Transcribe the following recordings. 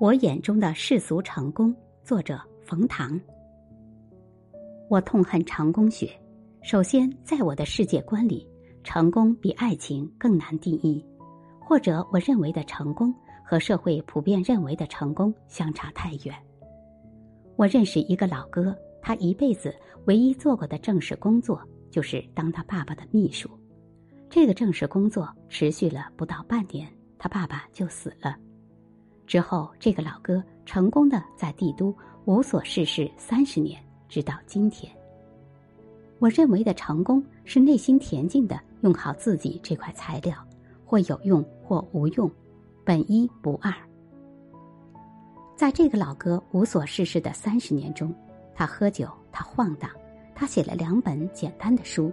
我眼中的世俗成功，作者冯唐。我痛恨成功学。首先，在我的世界观里，成功比爱情更难定义，或者我认为的成功和社会普遍认为的成功相差太远。我认识一个老哥，他一辈子唯一做过的正式工作就是当他爸爸的秘书。这个正式工作持续了不到半年，他爸爸就死了。之后，这个老哥成功的在帝都无所事事三十年，直到今天。我认为的成功是内心恬静的用好自己这块材料，或有用或无用，本一不二。在这个老哥无所事事的三十年中，他喝酒，他晃荡，他写了两本简单的书，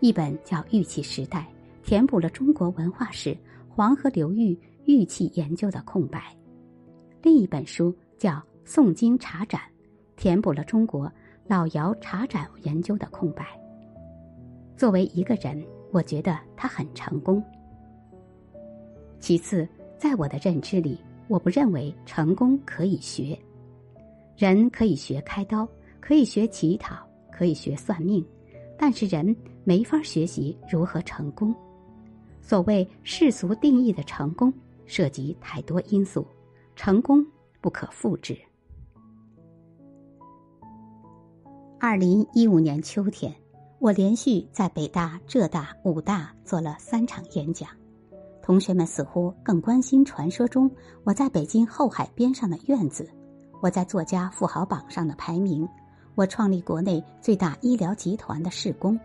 一本叫《玉器时代》，填补了中国文化史黄河流域玉器研究的空白。另一本书叫《宋金茶盏》，填补了中国老窑茶盏研究的空白。作为一个人，我觉得他很成功。其次，在我的认知里，我不认为成功可以学。人可以学开刀，可以学乞讨，可以学算命，但是人没法学习如何成功。所谓世俗定义的成功，涉及太多因素。成功不可复制。二零一五年秋天，我连续在北大、浙大、武大做了三场演讲，同学们似乎更关心传说中我在北京后海边上的院子，我在作家富豪榜上的排名，我创立国内最大医疗集团的事工。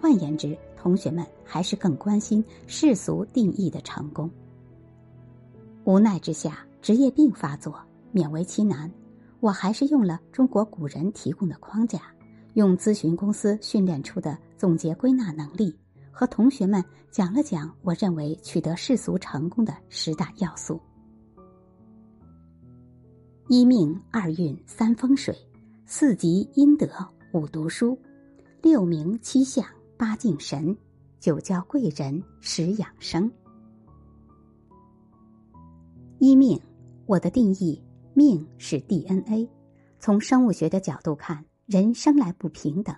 换言之，同学们还是更关心世俗定义的成功。无奈之下，职业病发作，勉为其难，我还是用了中国古人提供的框架，用咨询公司训练出的总结归纳能力，和同学们讲了讲我认为取得世俗成功的十大要素：一命二运三风水，四积阴德五读书，六名七相八敬神，九交贵人十养生。一命，我的定义，命是 DNA。从生物学的角度看，人生来不平等，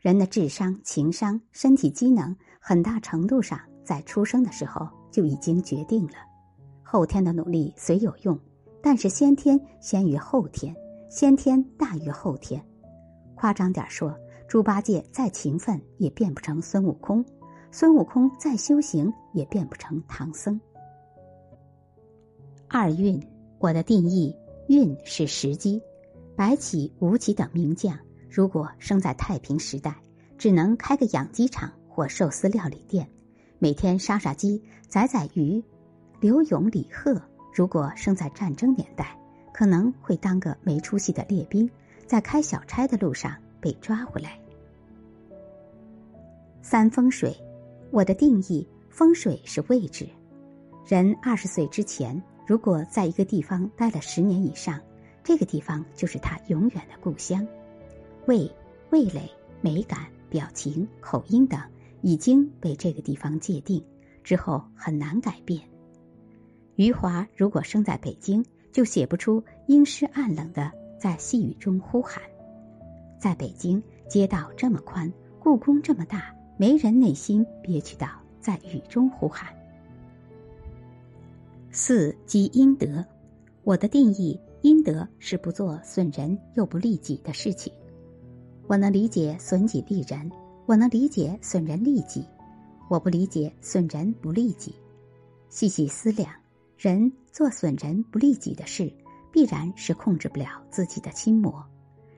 人的智商、情商、身体机能，很大程度上在出生的时候就已经决定了。后天的努力虽有用，但是先天先于后天，先天大于后天。夸张点说，猪八戒再勤奋也变不成孙悟空，孙悟空再修行也变不成唐僧。二运，我的定义，运是时机。白起、吴起等名将，如果生在太平时代，只能开个养鸡场或寿司料理店，每天杀杀鸡、宰宰鱼。刘勇、李贺，如果生在战争年代，可能会当个没出息的列兵，在开小差的路上被抓回来。三风水，我的定义，风水是位置。人二十岁之前。如果在一个地方待了十年以上，这个地方就是他永远的故乡。味、味蕾、美感、表情、口音等已经被这个地方界定，之后很难改变。余华如果生在北京，就写不出阴湿暗冷的在细雨中呼喊。在北京，街道这么宽，故宫这么大，没人内心憋屈到在雨中呼喊。四积阴德，我的定义，阴德是不做损人又不利己的事情。我能理解损己利人，我能理解损人利己，我不理解损人不利己。细细思量，人做损人不利己的事，必然是控制不了自己的心魔。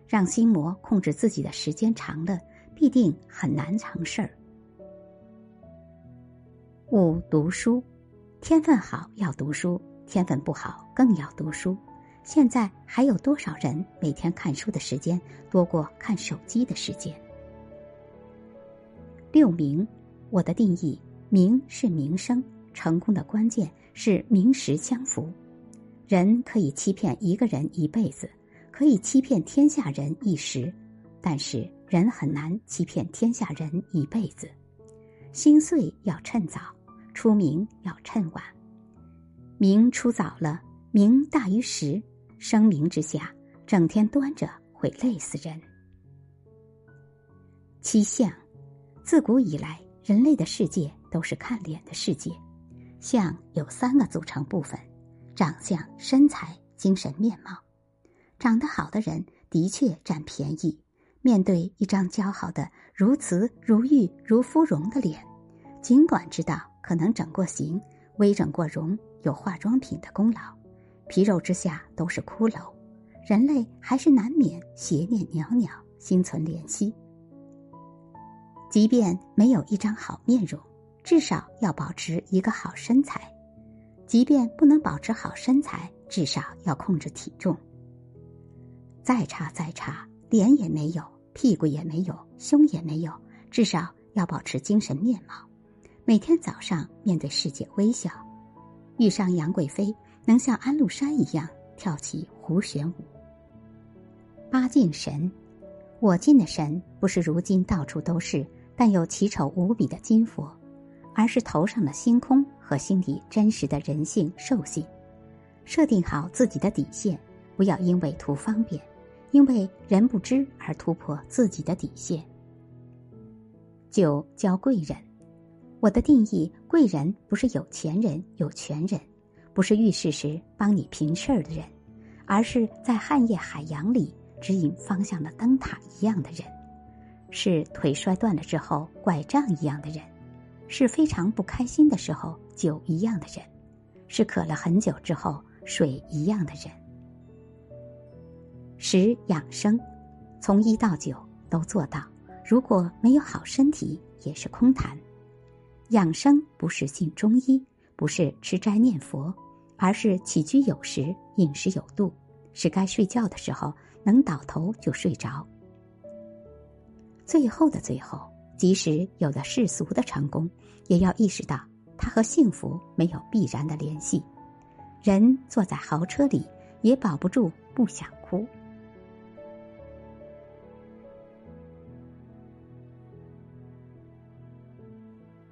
让心魔控制自己的时间长了，必定很难成事儿。五读书。天分好要读书，天分不好更要读书。现在还有多少人每天看书的时间多过看手机的时间？六名，我的定义，名是名声，成功的关键是名实相符。人可以欺骗一个人一辈子，可以欺骗天下人一时，但是人很难欺骗天下人一辈子。心碎要趁早。出名要趁晚，名出早了，名大于实，声名之下，整天端着会累死人。七相，自古以来，人类的世界都是看脸的世界。相有三个组成部分：长相、身材、精神面貌。长得好的人的确占便宜。面对一张姣好的如瓷如玉如芙蓉的脸，尽管知道可能整过形、微整过容，有化妆品的功劳，皮肉之下都是骷髅，人类还是难免邪念袅袅，心存怜惜。即便没有一张好面容，至少要保持一个好身材；即便不能保持好身材，至少要控制体重。再差再差，脸也没有，屁股也没有，胸也没有，至少要保持精神面貌。每天早上面对世界微笑，遇上杨贵妃，能像安禄山一样跳起胡旋舞。八敬神，我敬的神不是如今到处都是。但又奇丑无比的金佛，而是头上的星空和心里真实的人性兽性。设定好自己的底线，不要因为图方便，因为人不知而突破自己的底线。九交贵人，我的定义，贵人不是有钱人、有权人，不是遇事时帮你平事儿的人，而是在旱夜海洋里指引方向的灯塔一样的人。是腿摔断了之后拐杖一样的人，是非常不开心的时候酒一样的人，是渴了很久之后水一样的人。十养生，从一到九都做到。如果没有好身体，也是空谈。养生不是信中医，不是吃斋念佛，而是起居有时，饮食有度，是该睡觉的时候能倒头就睡着。最后的最后，即使有了世俗的成功，也要意识到它和幸福没有必然的联系。人坐在豪车里，也保不住不想哭。